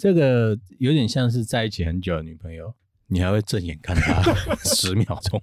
这个有点像是在一起很久的女朋友，你还会正眼看她 十秒钟。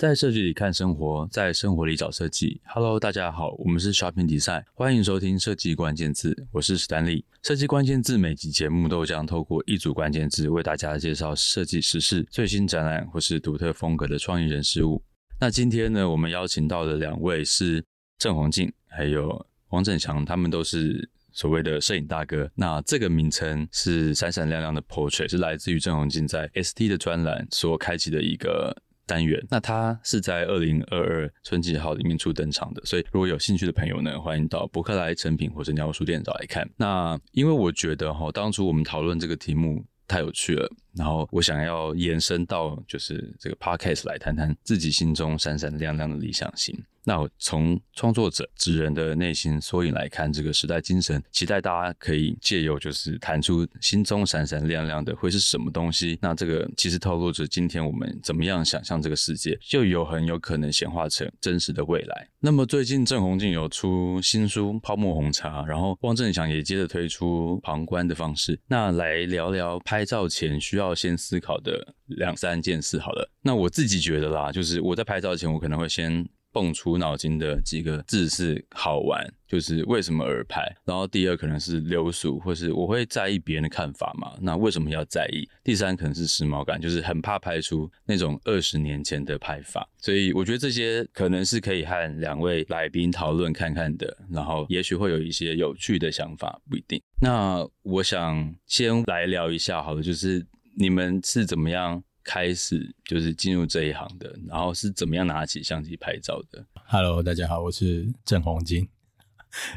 在设计里看生活，在生活里找设计。Hello，大家好，我们是 Shopping 比赛欢迎收听设计关键字，我是史丹利。设计关键字每集节目都将透过一组关键字为大家介绍设计时事、最新展览或是独特风格的创意人事物。那今天呢，我们邀请到的两位是郑宏进还有王振祥，他们都是所谓的摄影大哥。那这个名称是闪闪亮亮的 Portrait，是来自于郑宏进在 ST 的专栏所开启的一个。单元，那它是在二零二二春季号里面初登场的，所以如果有兴趣的朋友呢，欢迎到博客来、成品或者鸟屋书店找来看。那因为我觉得哈，当初我们讨论这个题目太有趣了。然后我想要延伸到就是这个 podcast 来谈谈自己心中闪闪亮亮的理想型。那我从创作者职人的内心缩影来看这个时代精神，期待大家可以借由就是弹出心中闪闪亮亮的会是什么东西。那这个其实透露着今天我们怎么样想象这个世界，就有很有可能显化成真实的未来。那么最近郑红静有出新书《泡沫红茶》，然后汪正祥也接着推出《旁观的方式》。那来聊聊拍照前需。要先思考的两三件事，好了，那我自己觉得啦，就是我在拍照前，我可能会先蹦出脑筋的几个字是好玩，就是为什么而拍。然后第二可能是流俗，或是我会在意别人的看法嘛，那为什么要在意？第三可能是时髦感，就是很怕拍出那种二十年前的拍法。所以我觉得这些可能是可以和两位来宾讨论看看的，然后也许会有一些有趣的想法，不一定。那我想先来聊一下，好了，就是。你们是怎么样开始就是进入这一行的？然后是怎么样拿起相机拍照的？Hello，大家好，我是郑宏金。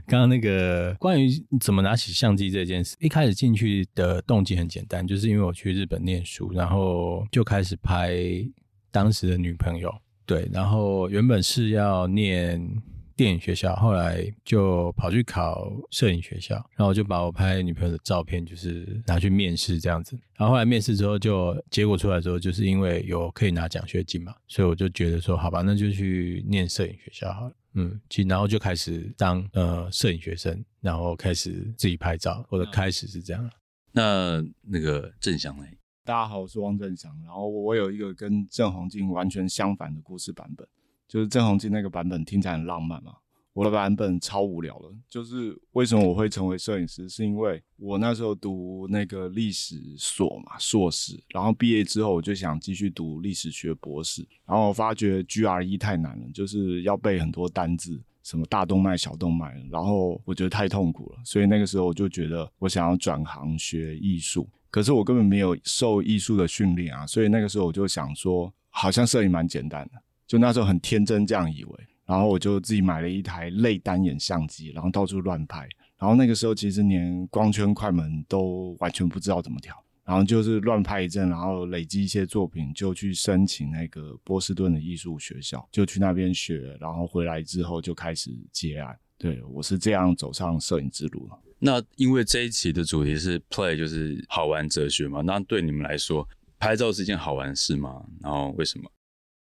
刚刚那个关于怎么拿起相机这件事，一开始进去的动机很简单，就是因为我去日本念书，然后就开始拍当时的女朋友。对，然后原本是要念。电影学校，后来就跑去考摄影学校，然后就把我拍女朋友的照片，就是拿去面试这样子。然后后来面试之后，就结果出来之后，就是因为有可以拿奖学金嘛，所以我就觉得说，好吧，那就去念摄影学校好了。嗯，其然后就开始当呃摄影学生，然后开始自己拍照，或者开始是这样。那那个郑翔呢？大家好，我是汪正祥，然后我有一个跟郑宏进完全相反的故事版本。就是郑宏基那个版本听起来很浪漫嘛，我的版本超无聊的。就是为什么我会成为摄影师，是因为我那时候读那个历史所嘛，硕士，然后毕业之后我就想继续读历史学博士，然后我发觉 GRE 太难了，就是要背很多单字，什么大动脉、小动脉，然后我觉得太痛苦了，所以那个时候我就觉得我想要转行学艺术，可是我根本没有受艺术的训练啊，所以那个时候我就想说，好像摄影蛮简单的。就那时候很天真这样以为，然后我就自己买了一台类单眼相机，然后到处乱拍。然后那个时候其实连光圈、快门都完全不知道怎么调，然后就是乱拍一阵，然后累积一些作品，就去申请那个波士顿的艺术学校，就去那边学，然后回来之后就开始接案。对，我是这样走上摄影之路了。那因为这一期的主题是 play，就是好玩哲学嘛。那对你们来说，拍照是一件好玩事吗？然后为什么？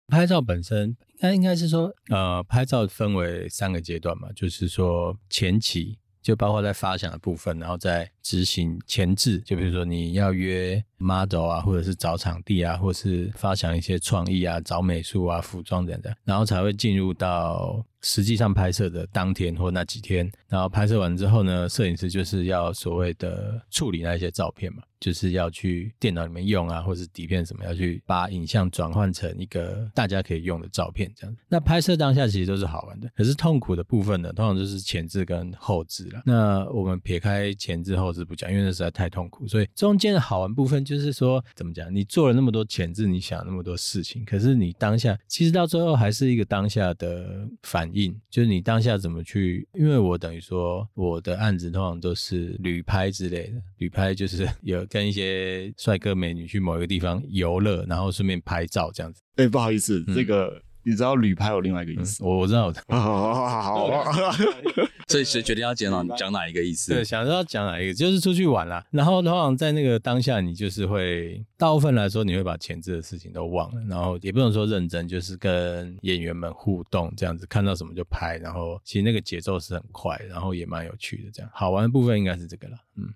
拍照本身，那应该是说，呃，拍照分为三个阶段嘛，就是说前期，就包括在发想的部分，然后在执行前置，就比如说你要约 model 啊，或者是找场地啊，或是发想一些创意啊，找美术啊、服装等等，然后才会进入到。实际上拍摄的当天或那几天，然后拍摄完之后呢，摄影师就是要所谓的处理那些照片嘛，就是要去电脑里面用啊，或是底片什么，要去把影像转换成一个大家可以用的照片这样。那拍摄当下其实都是好玩的，可是痛苦的部分呢，通常就是前置跟后置了。那我们撇开前置后置不讲，因为那实在太痛苦，所以中间的好玩部分就是说，怎么讲？你做了那么多前置，你想那么多事情，可是你当下其实到最后还是一个当下的反。应就是你当下怎么去，因为我等于说我的案子通常都是旅拍之类的，旅拍就是 有跟一些帅哥美女去某一个地方游乐，然后顺便拍照这样子。哎、欸，不好意思，嗯、这个你知道旅拍有另外一个意思，嗯、我我知道。好好好好好，所以谁决定要讲哪讲哪一个意思？对，想说要讲哪一个，就是出去玩啦。然后通常在那个当下，你就是会大部分来说，你会把前置的事情都忘了，然后也不能说认真，就是跟演员们互动这样子，看到什么就拍。然后其实那个节奏是很快，然后也蛮有趣的。这样好玩的部分应该是这个了。嗯，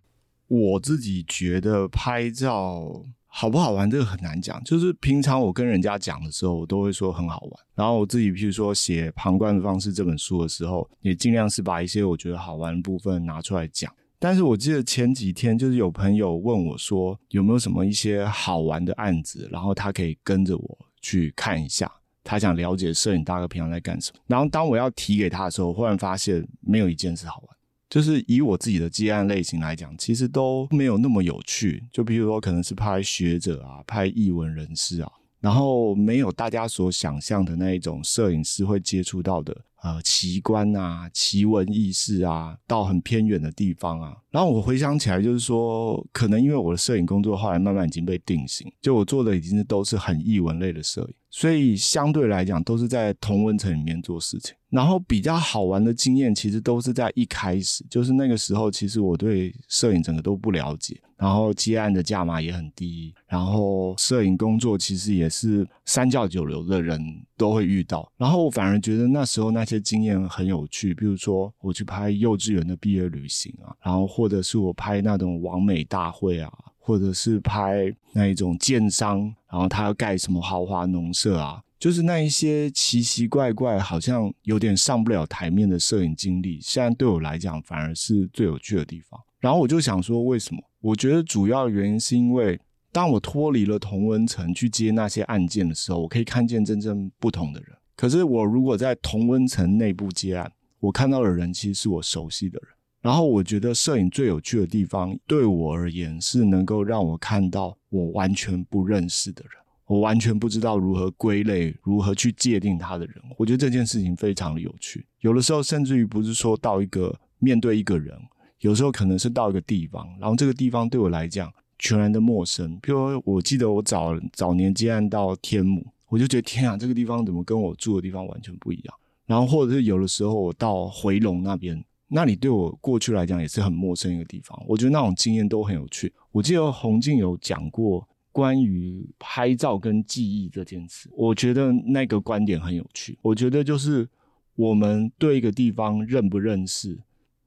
我自己觉得拍照。好不好玩这个很难讲，就是平常我跟人家讲的时候，我都会说很好玩。然后我自己，譬如说写《旁观的方式》这本书的时候，也尽量是把一些我觉得好玩的部分拿出来讲。但是我记得前几天，就是有朋友问我说，有没有什么一些好玩的案子，然后他可以跟着我去看一下，他想了解摄影大哥平常在干什么。然后当我要提给他的时候，忽然发现没有一件事好玩。就是以我自己的接案类型来讲，其实都没有那么有趣。就比如说，可能是拍学者啊，拍艺文人士啊，然后没有大家所想象的那一种摄影师会接触到的。呃，奇观啊，奇闻异事啊，到很偏远的地方啊。然后我回想起来，就是说，可能因为我的摄影工作后来慢慢已经被定型，就我做的已经是都是很艺文类的摄影，所以相对来讲都是在同温层里面做事情。然后比较好玩的经验，其实都是在一开始，就是那个时候，其实我对摄影整个都不了解。然后接案的价码也很低，然后摄影工作其实也是三教九流的人都会遇到，然后我反而觉得那时候那些经验很有趣，比如说我去拍幼稚园的毕业旅行啊，然后或者是我拍那种网美大会啊，或者是拍那一种建商，然后他要盖什么豪华农舍啊，就是那一些奇奇怪怪，好像有点上不了台面的摄影经历，现在对我来讲反而是最有趣的地方。然后我就想说，为什么？我觉得主要原因是因为，当我脱离了同温层去接那些案件的时候，我可以看见真正不同的人。可是我如果在同温层内部接案，我看到的人其实是我熟悉的人。然后我觉得摄影最有趣的地方，对我而言是能够让我看到我完全不认识的人，我完全不知道如何归类、如何去界定他的人。我觉得这件事情非常的有趣。有的时候甚至于不是说到一个面对一个人。有时候可能是到一个地方，然后这个地方对我来讲全然的陌生。比如我记得我早早年接案到天母，我就觉得天啊，这个地方怎么跟我住的地方完全不一样。然后或者是有的时候我到回龙那边，那里对我过去来讲也是很陌生一个地方。我觉得那种经验都很有趣。我记得洪静有讲过关于拍照跟记忆这件事，我觉得那个观点很有趣。我觉得就是我们对一个地方认不认识。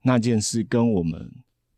那件事跟我们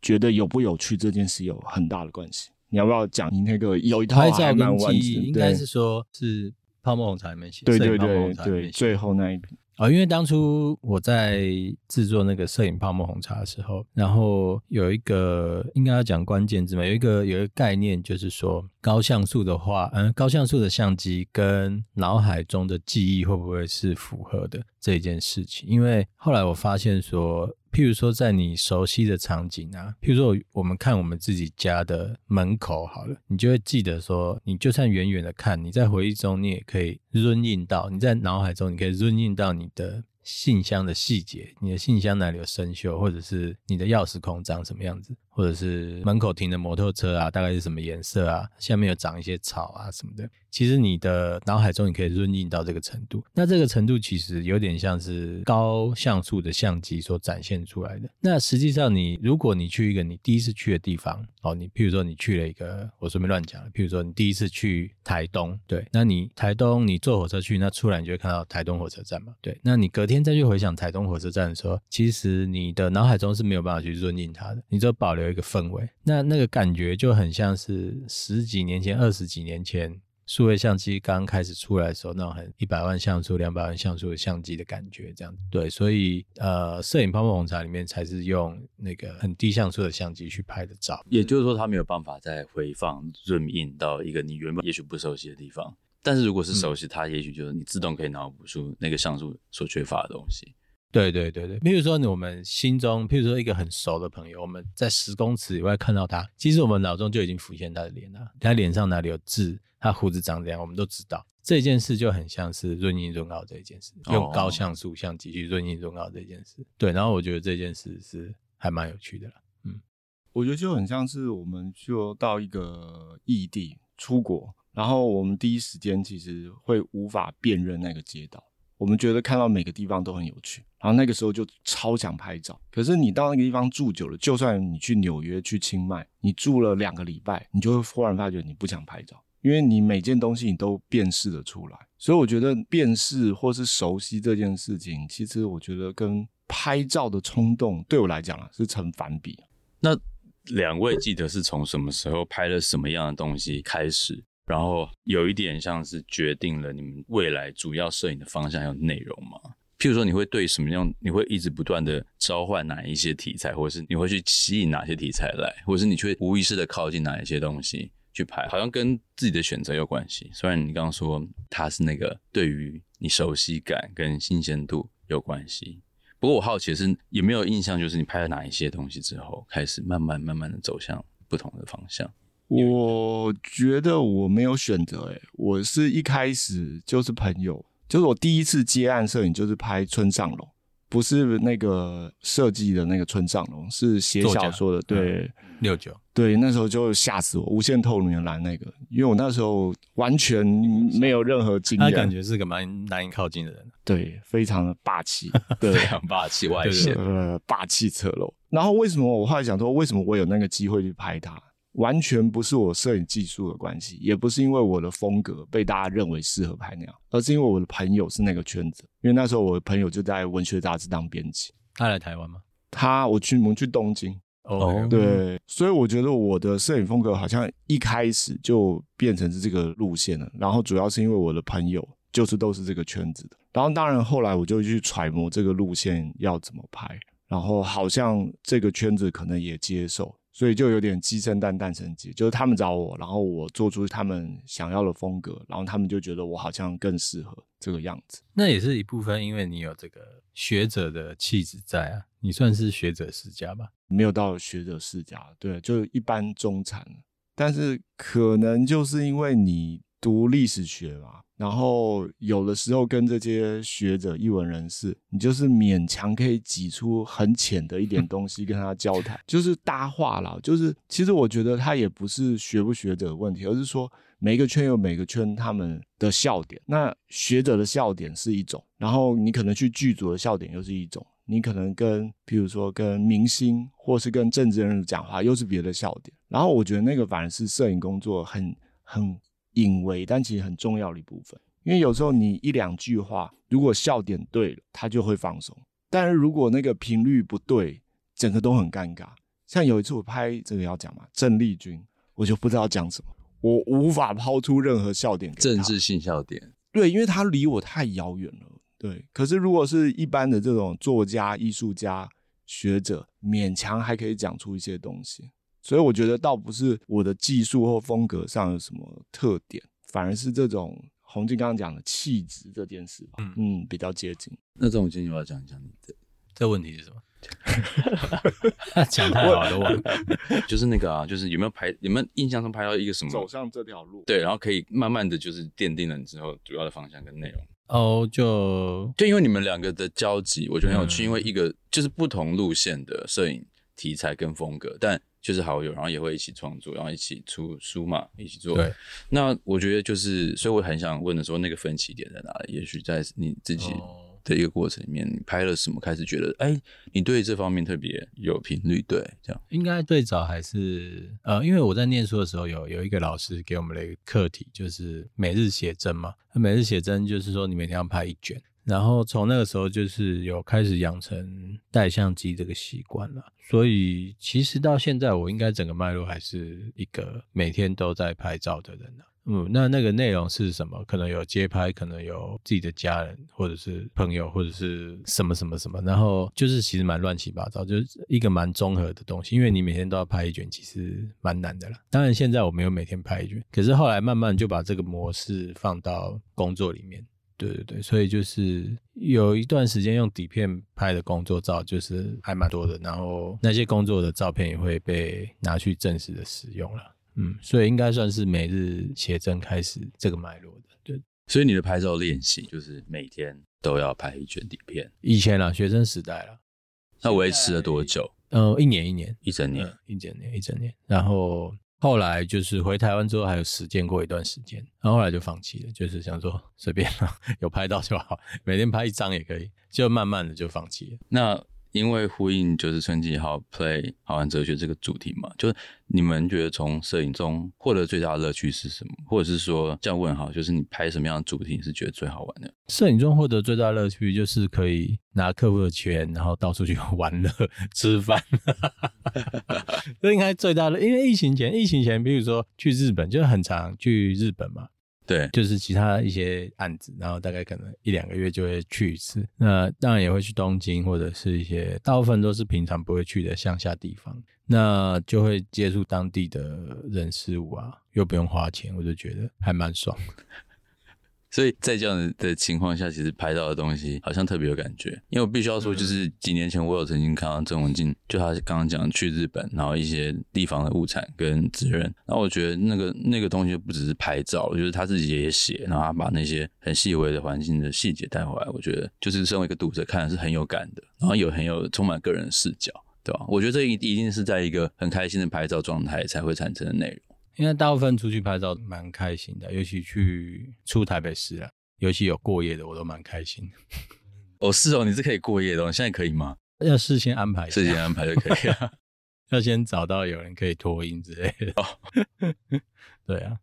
觉得有不有趣这件事有很大的关系。你要不要讲你那个有一套还蛮完整？应该是说是泡沫红茶里面写，对对对对，最后那一篇。啊、因为当初我在制作那个摄影泡沫红茶的时候，然后有一个应该要讲关键字嘛，有一个有一个概念，就是说高像素的话，嗯，高像素的相机跟脑海中的记忆会不会是符合的这一件事情？因为后来我发现说。譬如说，在你熟悉的场景啊，譬如说，我们看我们自己家的门口好了，你就会记得说，你就算远远的看，你在回忆中，你也可以润印到，你在脑海中，你可以润印到你的。信箱的细节，你的信箱哪里有生锈，或者是你的钥匙孔长什么样子，或者是门口停的摩托车啊，大概是什么颜色啊，下面有长一些草啊什么的。其实你的脑海中你可以润印到这个程度，那这个程度其实有点像是高像素的相机所展现出来的。那实际上你如果你去一个你第一次去的地方，哦，你譬如说你去了一个，我随便乱讲了，譬如说你第一次去台东，对，那你台东你坐火车去，那出来你就会看到台东火车站嘛，对，那你隔天。再去回想台东火车站的时候，其实你的脑海中是没有办法去润印它的，你只有保留一个氛围。那那个感觉就很像是十几年前、二十几年前数位相机刚开始出来的时候，那种很一百万像素、两百万像素的相机的感觉，这样。对，所以呃，摄影泡沫红茶里面才是用那个很低像素的相机去拍的照。也就是说，它没有办法再回放润印到一个你原本也许不熟悉的地方。但是如果是熟悉，它也许就是你自动可以脑补出那个像素所缺乏的东西。对对对对，比如说我们心中，譬如说一个很熟的朋友，我们在十公尺以外看到他，其实我们脑中就已经浮现他的脸了。他脸上哪里有痣，他胡子长怎样，我们都知道。这件事就很像是润印润奥这一件事，用高像素相机去润印润奥这件事。对，然后我觉得这件事是还蛮有趣的啦。嗯，我觉得就很像是我们就到一个异地出国。然后我们第一时间其实会无法辨认那个街道，我们觉得看到每个地方都很有趣，然后那个时候就超想拍照。可是你到那个地方住久了，就算你去纽约、去清迈，你住了两个礼拜，你就会忽然发觉你不想拍照，因为你每件东西你都辨识得出来。所以我觉得辨识或是熟悉这件事情，其实我觉得跟拍照的冲动对我来讲啊是成反比。那两位记得是从什么时候拍了什么样的东西开始？然后有一点像是决定了你们未来主要摄影的方向还有内容吗？譬如说，你会对什么样？你会一直不断的召唤哪一些题材，或者是你会去吸引哪些题材来，或者是你却无意识的靠近哪一些东西去拍？好像跟自己的选择有关系。虽然你刚刚说它是那个对于你熟悉感跟新鲜度有关系，不过我好奇的是有没有印象，就是你拍了哪一些东西之后，开始慢慢慢慢的走向不同的方向。我觉得我没有选择，诶，我是一开始就是朋友，就是我第一次接案摄影就是拍村上隆，不是那个设计的那个村上隆，是写小说的，对，六九，对，那时候就吓死我，无限透明的蓝那个，因为我那时候完全没有任何经验，他感觉是个蛮难以靠近的人，对，非常的霸气，对，非常霸气外显，呃，霸气侧漏。然后为什么我后来想说，为什么我有那个机会去拍他？完全不是我摄影技术的关系，也不是因为我的风格被大家认为适合拍那样，而是因为我的朋友是那个圈子。因为那时候我的朋友就在文学杂志当编辑。他来台湾吗？他，我去，我们去东京。哦，oh. 对，所以我觉得我的摄影风格好像一开始就变成是这个路线了。然后主要是因为我的朋友就是都是这个圈子的。然后当然后来我就去揣摩这个路线要怎么拍，然后好像这个圈子可能也接受。所以就有点鸡生蛋，蛋生鸡，就是他们找我，然后我做出他们想要的风格，然后他们就觉得我好像更适合这个样子。那也是一部分，因为你有这个学者的气质在啊，你算是学者世家吧？没有到学者世家，对，就一般中产，但是可能就是因为你读历史学嘛。然后有的时候跟这些学者、译文人士，你就是勉强可以挤出很浅的一点东西跟他交谈，就是搭话啦。就是其实我觉得他也不是学不学者的问题，而是说每个圈有每个圈他们的笑点。那学者的笑点是一种，然后你可能去剧组的笑点又是一种，你可能跟比如说跟明星或是跟政治人物讲话又是别的笑点。然后我觉得那个反而是摄影工作很很。隐微，但其实很重要的一部分。因为有时候你一两句话，如果笑点对了，他就会放松；但是如果那个频率不对，整个都很尴尬。像有一次我拍这个要讲嘛，郑丽君，我就不知道讲什么，我无法抛出任何笑点，政治性笑点。对，因为他离我太遥远了。对，可是如果是一般的这种作家、艺术家、学者，勉强还可以讲出一些东西。所以我觉得倒不是我的技术或风格上有什么特点，反而是这种洪静刚刚讲的气质这件事吧，嗯，嗯，比较接近。那这种情况，我要讲一讲你的这问题是什么？讲 太好了，我 就是那个啊，就是有没有拍，有没有印象中拍到一个什么？走上这条路，对，然后可以慢慢的就是奠定了你之后主要的方向跟内容。哦，就就因为你们两个的交集，我觉得很有趣，嗯、因为一个就是不同路线的摄影题材跟风格，但。就是好友，然后也会一起创作，然后一起出书嘛，一起做。对，那我觉得就是，所以我很想问的说，那个分歧点在哪里？也许在你自己的一个过程里面，你拍了什么，开始觉得，哎，你对这方面特别有频率？对，这样。应该最早还是呃，因为我在念书的时候有有一个老师给我们的一个课题，就是每日写真嘛。每日写真就是说，你每天要拍一卷。然后从那个时候就是有开始养成带相机这个习惯了，所以其实到现在我应该整个脉络还是一个每天都在拍照的人了。嗯，那那个内容是什么？可能有街拍，可能有自己的家人，或者是朋友，或者是什么什么什么。然后就是其实蛮乱七八糟，就是一个蛮综合的东西。因为你每天都要拍一卷，其实蛮难的了。当然现在我没有每天拍一卷，可是后来慢慢就把这个模式放到工作里面。对对对，所以就是有一段时间用底片拍的工作照，就是还蛮多的。然后那些工作的照片也会被拿去正式的使用了。嗯，所以应该算是每日写真开始这个脉络的。对，所以你的拍照练习就是每天都要拍一卷底片。以前啦，学生时代啦，那维持了多久？呃，一年一年，一整年，嗯，一整年，一整年。然后后来就是回台湾之后还有实践过一段时间，然后后来就放弃了，就是想说随便了，有拍到就好，每天拍一张也可以，就慢慢的就放弃了。那。因为呼应就是春季好 play 好玩哲学这个主题嘛，就是你们觉得从摄影中获得最大的乐趣是什么？或者是说这样问好，就是你拍什么样的主题你是觉得最好玩的？摄影中获得最大的乐趣就是可以拿客户的钱，然后到处去玩乐、吃饭，这应该最大的。因为疫情前，疫情前比如说去日本，就是很常去日本嘛。对，就是其他一些案子，然后大概可能一两个月就会去一次。那当然也会去东京，或者是一些大部分都是平常不会去的乡下地方，那就会接触当地的人事物啊，又不用花钱，我就觉得还蛮爽。所以在这样的情况下，其实拍到的东西好像特别有感觉。因为我必须要说，就是几年前我有曾经看到郑文静，就他刚刚讲去日本，然后一些地方的物产跟责任，然后我觉得那个那个东西不只是拍照，就是他自己也写，然后他把那些很细微的环境的细节带回来，我觉得就是身为一个读者看的是很有感的，然后有很有充满个人视角，对吧？我觉得这一一定是在一个很开心的拍照状态才会产生的内容。因为大部分出去拍照蛮开心的，尤其去出台北市啊，尤其有过夜的，我都蛮开心。哦，是哦，你是可以过夜的，哦现在可以吗？要事先安排，事先安排就可以了。要先找到有人可以托音之类的。哦，对啊，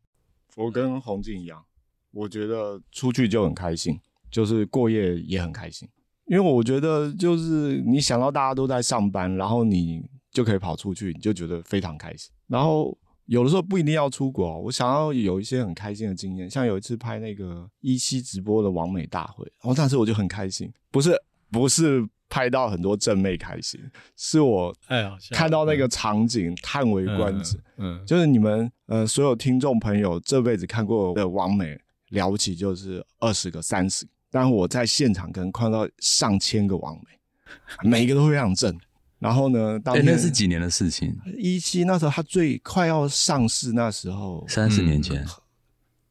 我跟洪静一样，我觉得出去就很开心，就是过夜也很开心，因为我觉得就是你想到大家都在上班，然后你就可以跑出去，你就觉得非常开心，然后。有的时候不一定要出国，我想要有一些很开心的经验，像有一次拍那个一期直播的完美大会，然后当时我就很开心，不是不是拍到很多正妹开心，是我哎看到那个场景叹为观止，嗯，就是你们呃所有听众朋友这辈子看过的完美了不起就是二十个三十个，但我在现场可能看到上千个完美，每一个都非常正。然后呢？当年、欸、那是几年的事情？一七那时候，他最快要上市，那时候三四年前，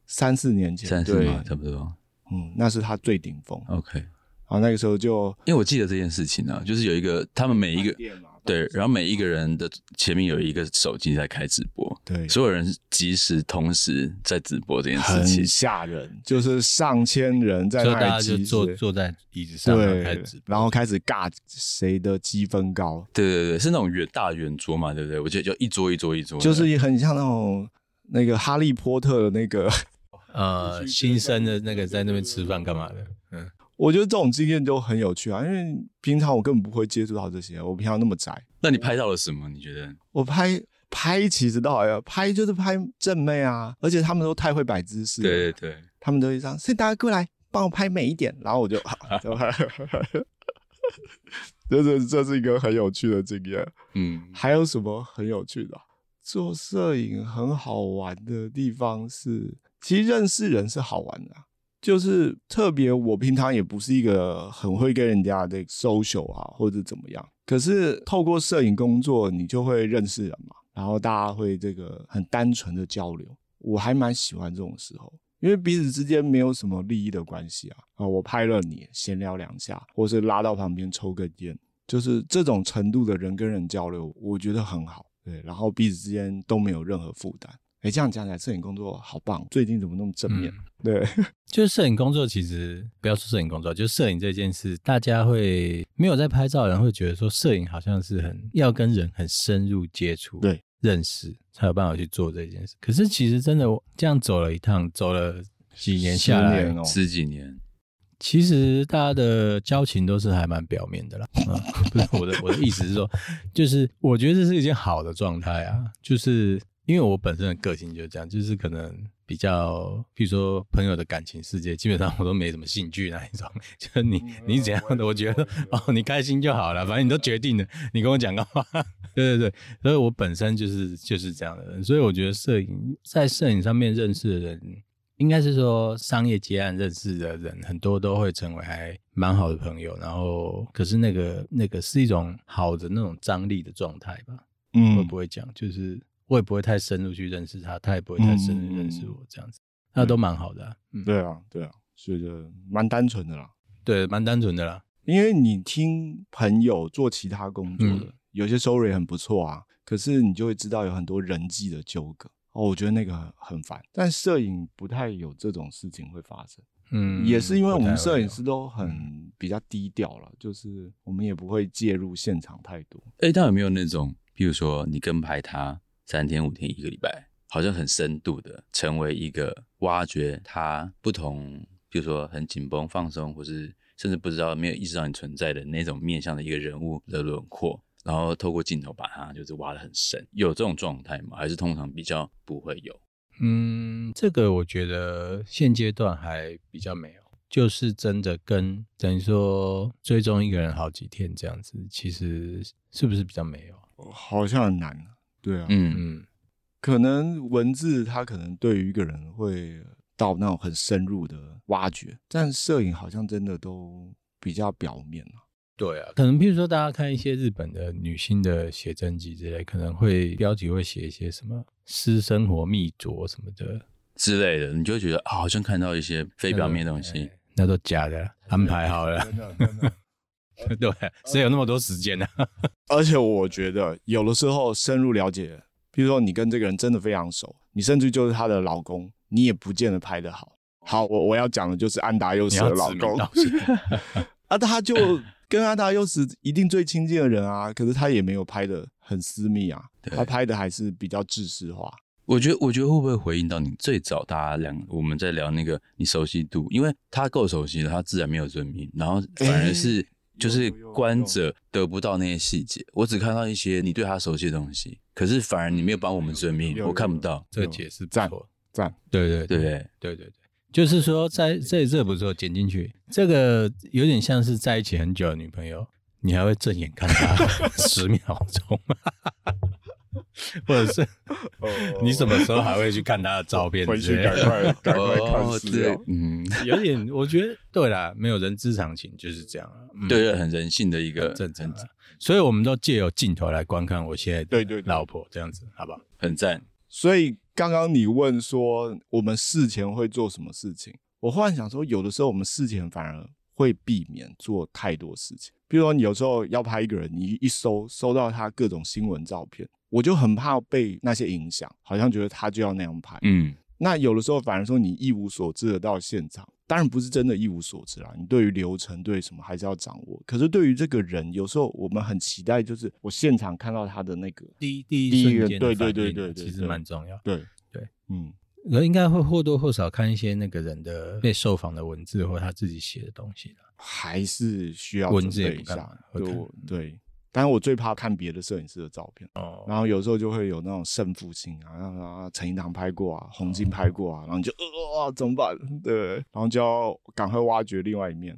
三四年前，三四年差不多。嗯，那是他最顶峰。OK，然后那个时候就，因为我记得这件事情呢、啊，就是有一个他们每一个。对，然后每一个人的前面有一个手机在开直播，对，所有人即时同时在直播这件事情，很吓人，就是上千人在那里，大家就坐坐在椅子上开始直播，然后开始尬谁的积分高，对对对，是那种圆大圆桌嘛，对不对？我觉得就一桌一桌一桌，就是很像那种那个哈利波特的那个呃 新生的那个在那边吃饭干嘛的，嗯。我觉得这种经验就很有趣啊，因为平常我根本不会接触到这些，我平常那么宅。那你拍到了什么？你觉得？我拍拍其实倒还好，拍就是拍正妹啊，而且他们都太会摆姿势。对对对，他们都会这样，所以大家过来帮我拍美一点，然后我就。这是这是一个很有趣的经验。嗯，还有什么很有趣的？做摄影很好玩的地方是，其实认识人是好玩的。就是特别，我平常也不是一个很会跟人家的 social 啊，或者怎么样。可是透过摄影工作，你就会认识人嘛，然后大家会这个很单纯的交流，我还蛮喜欢这种时候，因为彼此之间没有什么利益的关系啊。啊，我拍了你，闲聊两下，或是拉到旁边抽根烟，就是这种程度的人跟人交流，我觉得很好。对，然后彼此之间都没有任何负担。哎，这样讲起来，摄影工作好棒！最近怎么那么正面？嗯、对，就是摄影工作，其实不要说摄影工作，就是摄影这件事，大家会没有在拍照的人会觉得说，摄影好像是很要跟人很深入接触，对，认识才有办法去做这件事。可是其实真的这样走了一趟，走了几年下来，十年哦，十几年，其实大家的交情都是还蛮表面的啦。啊，不是我的我的意思是说，就是我觉得这是一件好的状态啊，就是。因为我本身的个性就是这样，就是可能比较，比如说朋友的感情世界，基本上我都没什么兴趣那一种。就是你你怎样的，我觉得哦，你开心就好了，反正你都决定了，你跟我讲干嘛？对对对，所以我本身就是就是这样的人，所以我觉得摄影在摄影上面认识的人，应该是说商业接案认识的人，很多都会成为还蛮好的朋友。然后，可是那个那个是一种好的那种张力的状态吧？嗯，会不会讲就是。我也不会太深入去认识他，他也不会太深入认识我，这样子，那、嗯、都蛮好的、啊嗯。对啊，对啊，所以就蛮单纯的啦。对，蛮单纯的啦。因为你听朋友做其他工作的，嗯、有些收入也很不错啊。可是你就会知道有很多人际的纠葛哦，我觉得那个很很烦。但摄影不太有这种事情会发生，嗯，也是因为我们摄影师都很比较低调了，就是我们也不会介入现场太多。哎，但有没有那种，比如说你跟拍他三天五天一个礼拜，好像很深度的成为一个挖掘他不同，比如说很紧绷放松，或是甚至不知道没有意识到你存在的那种面向的一个人物的轮廓。然后透过镜头把它就是挖得很深，有这种状态吗？还是通常比较不会有？嗯，这个我觉得现阶段还比较没有，就是真的跟等于说追踪一个人好几天这样子，其实是不是比较没有？好像很难，对啊，嗯。嗯，可能文字它可能对于一个人会到那种很深入的挖掘，但摄影好像真的都比较表面啊。对啊，可能譬如说，大家看一些日本的女星的写真集之类，可能会标题会写一些什么私生活秘拙什么的之类的，你就会觉得啊，好像看到一些非表面的东西，那都假的，安排好了，真的真的，对，谁有那么多时间呢？而且我觉得有的时候深入了解，比如说你跟这个人真的非常熟，你甚至就是她的老公，你也不见得拍得好。好，我我要讲的就是安达祐实的老公，啊，他就。跟安达祐实一定最亲近的人啊，可是他也没有拍的很私密啊，他拍的还是比较制式化。我觉得，我觉得会不会回应到你最早大家两我们在聊那个你熟悉度，因为他够熟悉了，他自然没有尊名，然后反而是就是观者得不到那些细节，我只看到一些你对他熟悉的东西，可是反而你没有帮我们遵命，我看不到。这个解释不错，赞，对对对对对对。就是说在，在这这不错，剪进去，这个有点像是在一起很久的女朋友，你还会正眼看她 十秒钟，或者是你什么时候还会去看他的照片？回去赶快 赶快看资料。嗯，有点，我觉得 对啦，没有人之常情就是这样啊。嗯、对，很人性的一个正正常，所以我们都借由镜头来观看我现在对对老婆这样子，好不好？很赞。所以刚刚你问说我们事前会做什么事情，我忽然想说，有的时候我们事前反而会避免做太多事情。比如说，你有时候要拍一个人，你一搜搜到他各种新闻照片，我就很怕被那些影响，好像觉得他就要那样拍。嗯，那有的时候反而说你一无所知的到现场。当然不是真的一无所知啦，你对于流程对什么还是要掌握。可是对于这个人，有时候我们很期待，就是我现场看到他的那个第一第一瞬间，对对对对对，其实蛮重要。对对，嗯，我应该会或多或少看一些那个人的被受访的文字或他自己写的东西，还是需要准备一下。对对。但是我最怕看别的摄影师的照片，oh. 然后有时候就会有那种胜负心啊，啊，陈一堂拍过啊，洪金拍过啊，然后你就呃，怎么办？对，然后就要赶快挖掘另外一面。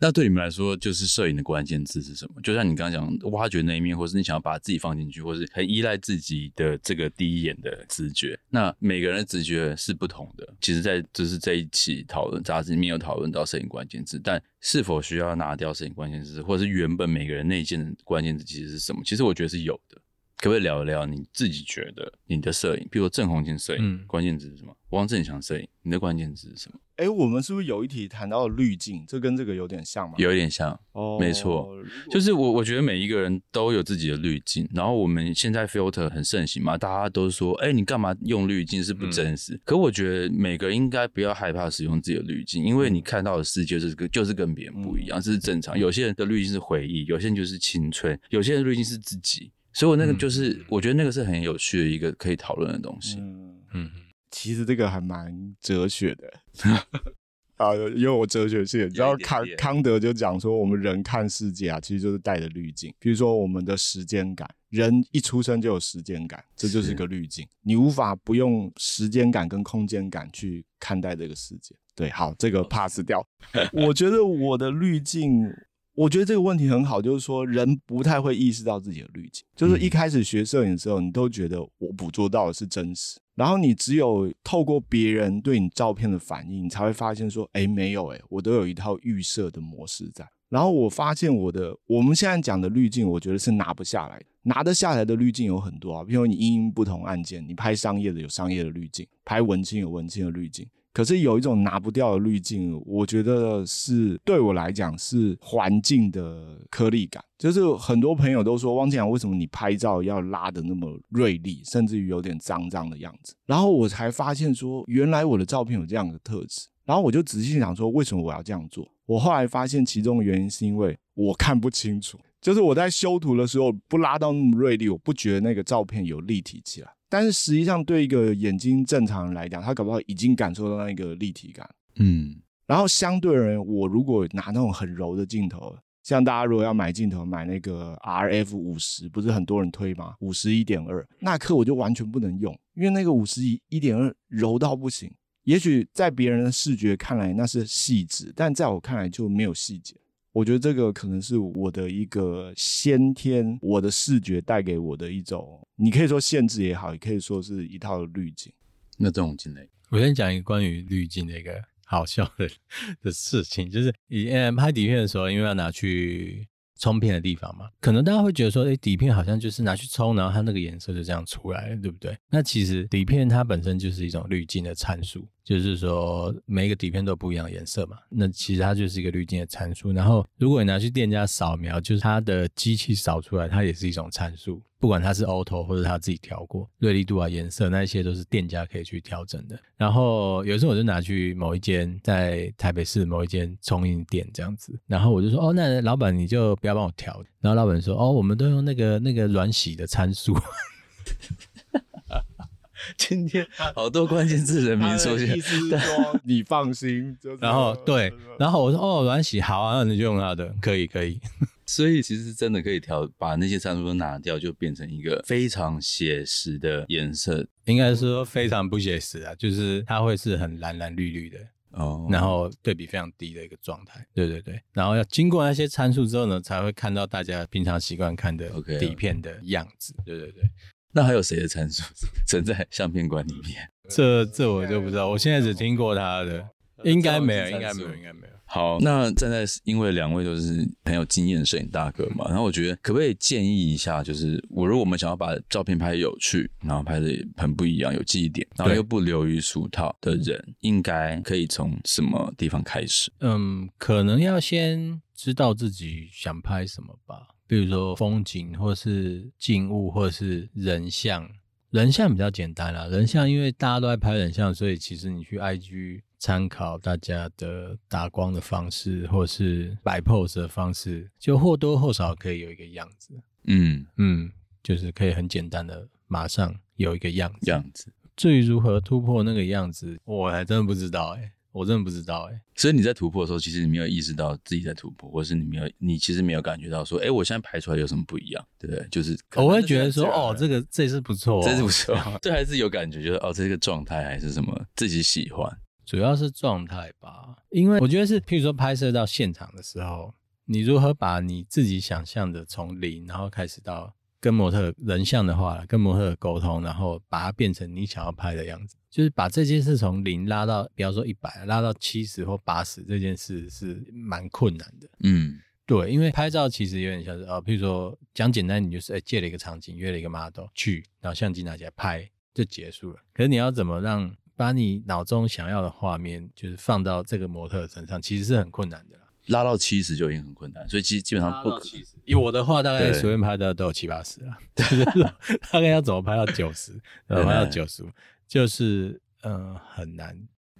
那对你们来说，就是摄影的关键字是什么？就像你刚刚讲，挖掘那一面，或是你想要把自己放进去，或是很依赖自己的这个第一眼的直觉。那每个人的直觉是不同的。其实，在就是这一期讨论杂志里面有讨论到摄影关键字，但是否需要拿掉摄影关键字，或者是原本每个人内建的关键字其实是什么？其实我觉得是有的。可不可以聊一聊你自己觉得你的摄影，比如说郑弘进摄影，嗯、关键字是什么？王正祥摄影，你的关键字是什么？哎、欸，我们是不是有一题谈到了滤镜？这跟这个有点像吗？有一点像，哦，没错，就是我我觉得每一个人都有自己的滤镜，然后我们现在 filter 很盛行嘛，大家都说，哎、欸，你干嘛用滤镜是不真实？嗯、可我觉得每个人应该不要害怕使用自己的滤镜，因为你看到的世界就是跟就是跟别人不一样，这、嗯、是正常。有些人的滤镜是回忆，有些人就是青春，有些人的滤镜是自己。所以，我那个就是，嗯、我觉得那个是很有趣的一个可以讨论的东西。嗯嗯，其实这个还蛮哲学的 啊，因为我哲学系，你知道康康德就讲说，我们人看世界啊，其实就是带着滤镜。比如说，我们的时间感，人一出生就有时间感，这就是一个滤镜，你无法不用时间感跟空间感去看待这个世界。对，好，这个 pass 掉。我觉得我的滤镜。我觉得这个问题很好，就是说人不太会意识到自己的滤镜。就是一开始学摄影的时候，你都觉得我捕捉到的是真实，然后你只有透过别人对你照片的反应，你才会发现说，哎，没有，哎，我都有一套预设的模式在。然后我发现我的我们现在讲的滤镜，我觉得是拿不下来的。拿得下来的滤镜有很多啊，比如你因应不同案件，你拍商业的有商业的滤镜，拍文青有文青的滤镜，可是有一种拿不掉的滤镜，我觉得是对我来讲是环境的颗粒感。就是很多朋友都说，汪建阳为什么你拍照要拉的那么锐利，甚至于有点脏脏的样子？然后我才发现说，原来我的照片有这样的特质。然后我就仔细想说，为什么我要这样做？我后来发现其中的原因是因为我看不清楚，就是我在修图的时候不拉到那么锐利，我不觉得那个照片有立体起来。但是实际上，对一个眼睛正常人来讲，他搞不好已经感受到那个立体感。嗯，然后相对而言，我如果拿那种很柔的镜头，像大家如果要买镜头，买那个 RF 五十，不是很多人推吗？五十一点二，那颗我就完全不能用，因为那个五十一点二柔到不行。也许在别人的视觉看来那是细致，但在我看来就没有细节。我觉得这个可能是我的一个先天，我的视觉带给我的一种，你可以说限制也好，也可以说是一套滤镜。那这种进来？我先讲一个关于滤镜的一个好笑的的事情，就是以前拍底片的时候，因为要拿去冲片的地方嘛，可能大家会觉得说，哎，底片好像就是拿去冲，然后它那个颜色就这样出来了，对不对？那其实底片它本身就是一种滤镜的参数。就是说，每一个底片都不一样的颜色嘛，那其实它就是一个滤镜的参数。然后，如果你拿去店家扫描，就是它的机器扫出来，它也是一种参数。不管它是 auto 或者它自己调过锐利度啊、颜色，那一些都是店家可以去调整的。然后有时候我就拿去某一间在台北市某一间冲印店这样子，然后我就说：“哦，那老板你就不要帮我调。”然后老板说：“哦，我们都用那个那个软洗的参数。”今天好多关键字人名出现，意思是说 你放心。然后对，然后我说哦，软洗好啊，那你就用它的，可以可以。所以其实真的可以调，把那些参数都拿掉，就变成一个非常写实的颜色。应该说非常不写实啊，就是它会是很蓝蓝绿绿的哦，然后对比非常低的一个状态。对对对，然后要经过那些参数之后呢，才会看到大家平常习惯看的底片的样子。Okay. 对对对。那还有谁的参数 存在相片馆里面？这这我就不知道，我现在只听过他的，应该没有，应该没有，应该没有。好，那站在因为两位都是很有经验的摄影大哥嘛，然后我觉得可不可以建议一下，就是我如果我们想要把照片拍有趣，然后拍的很不一样，有记忆点，然后又不流于俗套的人，应该可以从什么地方开始？嗯，可能要先知道自己想拍什么吧。比如说风景，或是静物，或是人像。人像比较简单啦，人像因为大家都在拍人像，所以其实你去 IG 参考大家的打光的方式，或是摆 pose 的方式，就或多或少可以有一个样子。嗯嗯，就是可以很简单的马上有一个样子。样子。至于如何突破那个样子，我还真的不知道哎、欸。我真的不知道哎、欸，所以你在突破的时候，其实你没有意识到自己在突破，或是你没有，你其实没有感觉到说，哎、欸，我现在拍出来有什么不一样，对不对？就是我会觉得说，哦，这个这是不错、哦，这是不错，这还是有感觉，就是哦，这个状态还是什么自己喜欢，主要是状态吧。因为我觉得是，譬如说拍摄到现场的时候，你如何把你自己想象的从零，然后开始到。跟模特人像的话，跟模特沟通，然后把它变成你想要拍的样子，就是把这件事从零拉到，比方说一百，拉到七十或八十，这件事是蛮困难的。嗯，对，因为拍照其实有点像是啊、哦，譬如说讲简单，你就是哎借了一个场景，约了一个 model 去，然后相机拿起来拍就结束了。可是你要怎么让把你脑中想要的画面，就是放到这个模特身上，其实是很困难的。拉到七十就已经很困难，所以基基本上不可。以我的话，大概随便拍的都有七八十了。对，大概要怎么拍到九十？拍到九十五，就是嗯、呃、很难。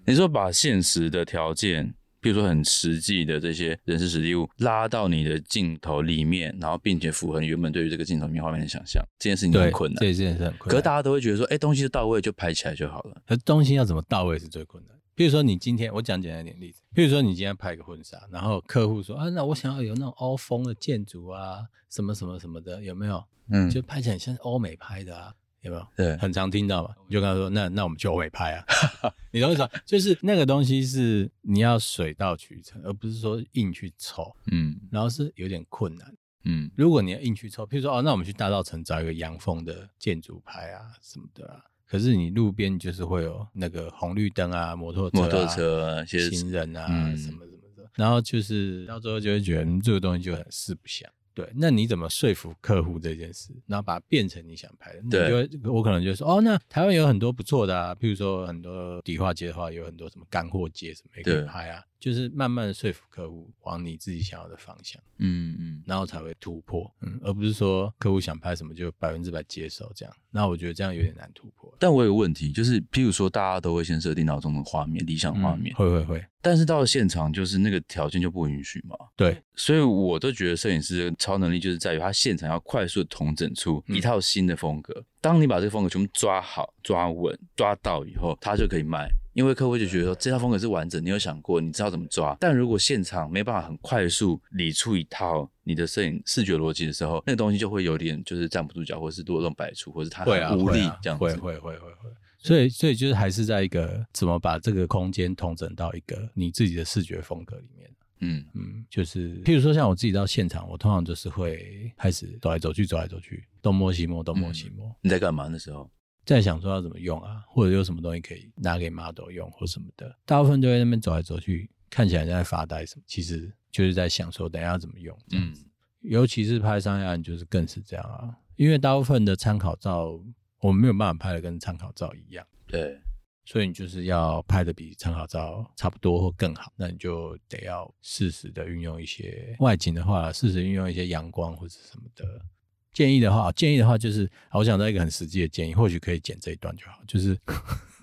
你说把现实的条件，比如说很实际的这些人事实地物，拉到你的镜头里面，然后并且符合你原本对于这个镜头里面画面的想象，这件事情很困难。这件事很困难。可是大家都会觉得说，哎、欸，东西到位就拍起来就好了。可是东西要怎么到位是最困难。比如说你今天，我讲简单一点例子。比如说你今天拍个婚纱，然后客户说啊，那我想要有那种欧风的建筑啊，什么什么什么的，有没有？嗯，就拍起来像欧美拍的啊，有没有？对，很常听到嘛。你就跟他说，那那我们就欧美拍啊。你懂我意思？就是那个东西是你要水到渠成，而不是说硬去凑。嗯，然后是有点困难。嗯，如果你要硬去凑，譬如说哦，那我们去大道城找一个洋风的建筑拍啊，什么的啊。可是你路边就是会有那个红绿灯啊，摩托车、啊、摩托车、啊、行人啊，嗯、什么什么的，然后就是到最后就会觉得这个东西就很四不像。对，那你怎么说服客户这件事，然后把它变成你想拍的？对，就会我可能就说，哦，那台湾有很多不错的啊，譬如说很多底画街的话，有很多什么干货街什么也可以拍啊。就是慢慢的说服客户往你自己想要的方向，嗯嗯，然后才会突破，嗯，而不是说客户想拍什么就百分之百接受这样。那我觉得这样有点难突破。但我有个问题，就是譬如说大家都会先设定脑中的画面，理想画面，嗯，会会会，但是到了现场就是那个条件就不允许嘛。对，所以我都觉得摄影师的超能力就是在于他现场要快速的统整出一套新的风格。嗯，当你把这个风格全部抓好、抓稳、抓到以后，他就可以卖。因为客户就觉得说这套风格是完整，你有想过，你知道怎么抓。但如果现场没办法很快速理出一套你的摄影视觉逻辑的时候，那个东西就会有点就是站不住脚，或者是多种百出，或者是它很无力这样子。会会会会会。所以所以就是还是在一个怎么把这个空间统整到一个你自己的视觉风格里面。嗯嗯，就是譬如说像我自己到现场，我通常就是会开始走来走去，走来走去，东摸西摸，东摸西摸。你在干嘛那时候？在想说要怎么用啊，或者有什么东西可以拿给 model 用或什么的，大部分都在那边走来走去，看起来在发呆什么，其实就是在想说等一下要怎么用。嗯，尤其是拍商业案，就是更是这样啊，因为大部分的参考照我们没有办法拍的跟参考照一样。对，所以你就是要拍的比参考照差不多或更好，那你就得要适时的运用一些外景的话，适时运用一些阳光或者什么的。建议的话，建议的话就是，我想到一个很实际的建议，或许可以剪这一段就好，就是，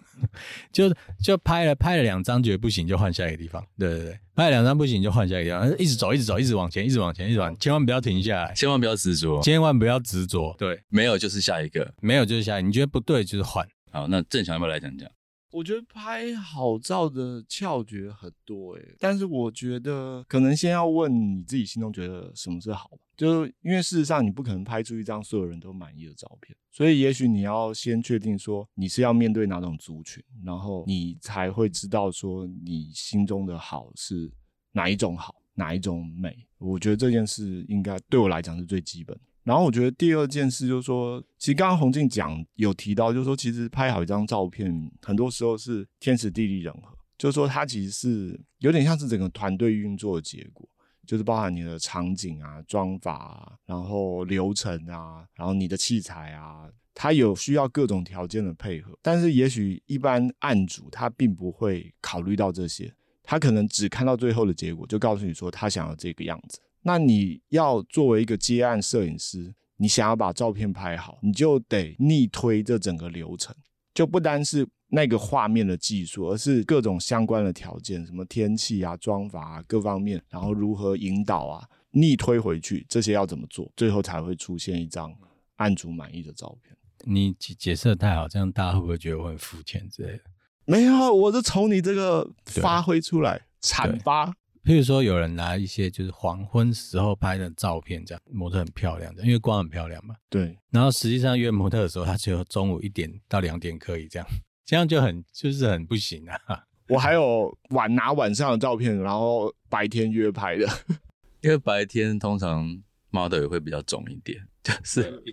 就就拍了拍了两张觉得不行，就换下一个地方。对对对，拍了两张不行就换下一个地方，一直走，一直走，一直往前，一直往前，一直往前，千万不要停下来，千万不要执着，千万不要执着。对，没有就是下一个，没有就是下一个，你觉得不对就是换。好，那正常要不要来讲讲？我觉得拍好照的窍诀很多诶，但是我觉得可能先要问你自己心中觉得什么是好，就是因为事实上你不可能拍出一张所有人都满意的照片，所以也许你要先确定说你是要面对哪种族群，然后你才会知道说你心中的好是哪一种好，哪一种美。我觉得这件事应该对我来讲是最基本。然后我觉得第二件事就是说，其实刚刚洪静讲有提到，就是说其实拍好一张照片，很多时候是天时地利人和，就是说它其实是有点像是整个团队运作的结果，就是包含你的场景啊、妆发啊，然后流程啊，然后你的器材啊，它有需要各种条件的配合。但是也许一般案主他并不会考虑到这些，他可能只看到最后的结果，就告诉你说他想要这个样子。那你要作为一个接案摄影师，你想要把照片拍好，你就得逆推这整个流程，就不单是那个画面的技术，而是各种相关的条件，什么天气啊、妆法啊各方面，然后如何引导啊，逆推回去，这些要怎么做，最后才会出现一张案主满意的照片。你解解释太好，这样大家会不会觉得我很肤浅之类的？没有，我是从你这个发挥出来，阐发。譬如说，有人拿一些就是黄昏时候拍的照片，这样模特很漂亮的，因为光很漂亮嘛。对。然后实际上约模特的时候，他只有中午一点到两点可以这样，这样就很就是很不行啊。我还有晚拿晚上的照片，然后白天约拍的，因为白天通常 model 也会比较肿一点。就是，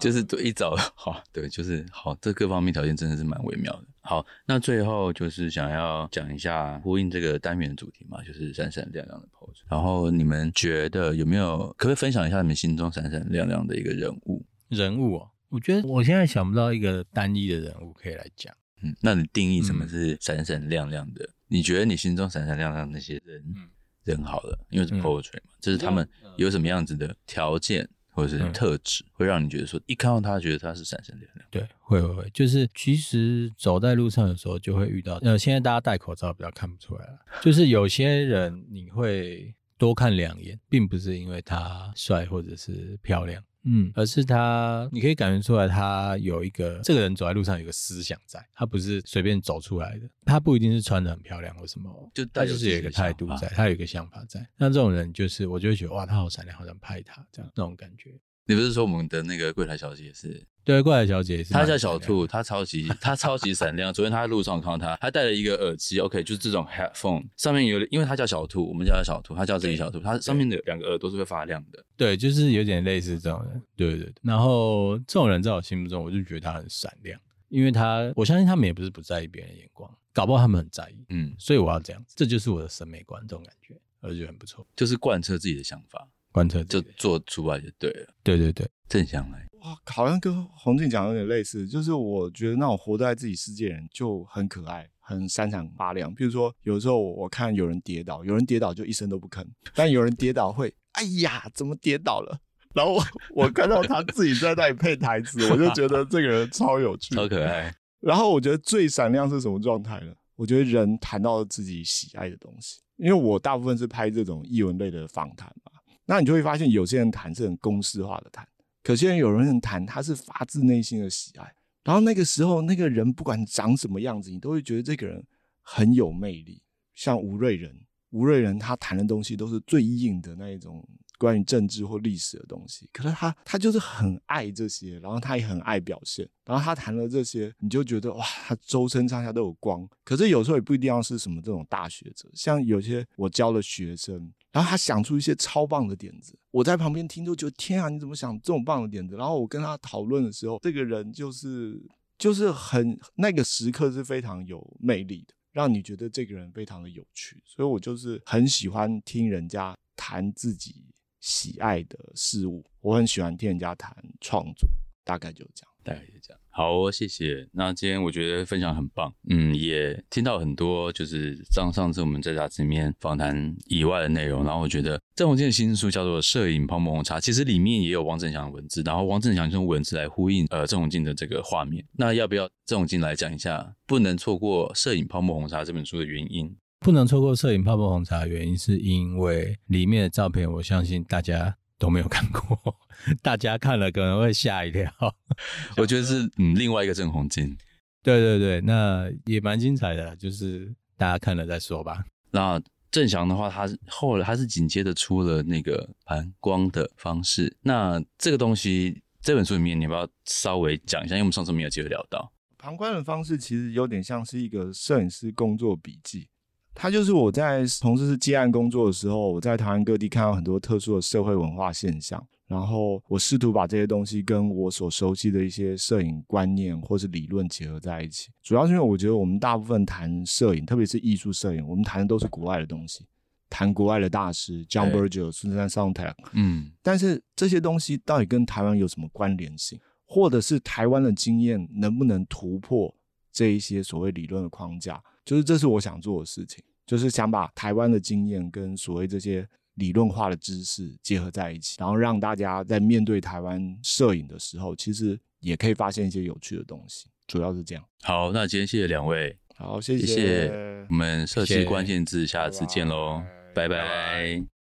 就是对一早好，对，就是好，这各方面条件真的是蛮微妙的。好，那最后就是想要讲一下呼应这个单元的主题嘛，就是闪闪亮亮的 pose。然后你们觉得有没有可不可以分享一下你们心中闪闪亮亮的一个人物？人物哦，我觉得我现在想不到一个单一的人物可以来讲。嗯，那你定义什么是闪闪亮亮的？嗯、你觉得你心中闪闪亮亮的那些人，嗯、人好了，因为是 portrait 嘛，就、嗯、是他们有什么样子的条件？或者是特质、嗯、会让你觉得说，一看到他觉得他是闪闪亮亮。对，会会会，就是其实走在路上的时候就会遇到。呃，现在大家戴口罩比较看不出来了，就是有些人你会多看两眼，并不是因为他帅或者是漂亮。嗯，而是他，你可以感觉出来，他有一个这个人走在路上有个思想在，他不是随便走出来的，他不一定是穿的很漂亮或什么，就他就是有一个态度在，他有一个想法在。那这种人就是，我就会觉得哇，他好闪亮，好想拍他这样那种感觉。你不是说我们的那个柜台小姐是？对，柜台小姐是。她叫小兔，她超级她超级闪亮。昨天她在路上看到她，她戴了一个耳机，OK，就是这种 headphone，上面有，因为她叫小兔，我们叫她小兔，她叫自己小兔，她上面的两个耳朵是会发亮的。对，就是有点类似这种人。对对对。然后这种人在我心目中，我就觉得他很闪亮，因为他，我相信他们也不是不在意别人的眼光，搞不好他们很在意。嗯，所以我要这样，这就是我的审美观，这种感觉，我就觉得很不错，就是贯彻自己的想法。观测就做出来就对了。对对对，正向来。哇，好像跟洪静讲的有点类似，就是我觉得那种活在自己世界的人就很可爱，很闪闪发亮。比如说，有时候我看有人跌倒，有人跌倒就一声都不吭，但有人跌倒会，哎呀，怎么跌倒了？然后我我看到他自己在那里配台词，我就觉得这个人超有趣，超可爱。然后我觉得最闪亮是什么状态呢？我觉得人谈到自己喜爱的东西，因为我大部分是拍这种艺文类的访谈嘛，那你就会发现有些人谈是很公式化的谈。可见有人谈，他是发自内心的喜爱，然后那个时候那个人不管长什么样子，你都会觉得这个人很有魅力。像吴瑞仁，吴瑞仁他谈的东西都是最硬的那一种。关于政治或历史的东西，可是他他就是很爱这些，然后他也很爱表现，然后他谈了这些，你就觉得哇，他周身上下都有光。可是有时候也不一定要是什么这种大学者，像有些我教的学生，然后他想出一些超棒的点子，我在旁边听都觉得天啊，你怎么想这么棒的点子？然后我跟他讨论的时候，这个人就是就是很那个时刻是非常有魅力的，让你觉得这个人非常的有趣。所以我就是很喜欢听人家谈自己。喜爱的事物，我很喜欢听人家谈创作，大概就这样，大概就这样。好哦，谢谢。那今天我觉得分享很棒，嗯，也听到很多就是上上次我们在杂志里面访谈以外的内容。然后我觉得郑弘进的新书叫做《摄影泡沫红茶》，其实里面也有王正祥的文字，然后王正祥用文字来呼应呃郑弘进的这个画面。那要不要郑弘进来讲一下不能错过《摄影泡沫红茶》这本书的原因？不能错过摄影泡沫红茶的原因，是因为里面的照片，我相信大家都没有看过，大家看了可能会吓一跳。我觉得是嗯，另外一个郑红金。对对对，那也蛮精彩的，就是大家看了再说吧。那郑翔的话，他后来他是紧接着出了那个盘光的方式。那这个东西这本书里面，你要不要稍微讲一下？因为我们上次没有机会聊到旁观的方式，其实有点像是一个摄影师工作笔记。它就是我在从事是接案工作的时候，我在台湾各地看到很多特殊的社会文化现象，然后我试图把这些东西跟我所熟悉的一些摄影观念或是理论结合在一起。主要是因为我觉得我们大部分谈摄影，特别是艺术摄影，我们谈的都是国外的东西，谈国外的大师 John Berger、Susan Sontag，嗯，但是这些东西到底跟台湾有什么关联性，或者是台湾的经验能不能突破这一些所谓理论的框架？就是这是我想做的事情，就是想把台湾的经验跟所谓这些理论化的知识结合在一起，然后让大家在面对台湾摄影的时候，其实也可以发现一些有趣的东西。主要是这样。好，那今天谢谢两位，好，谢谢。我们设计关键字，下次见喽，拜拜。拜拜。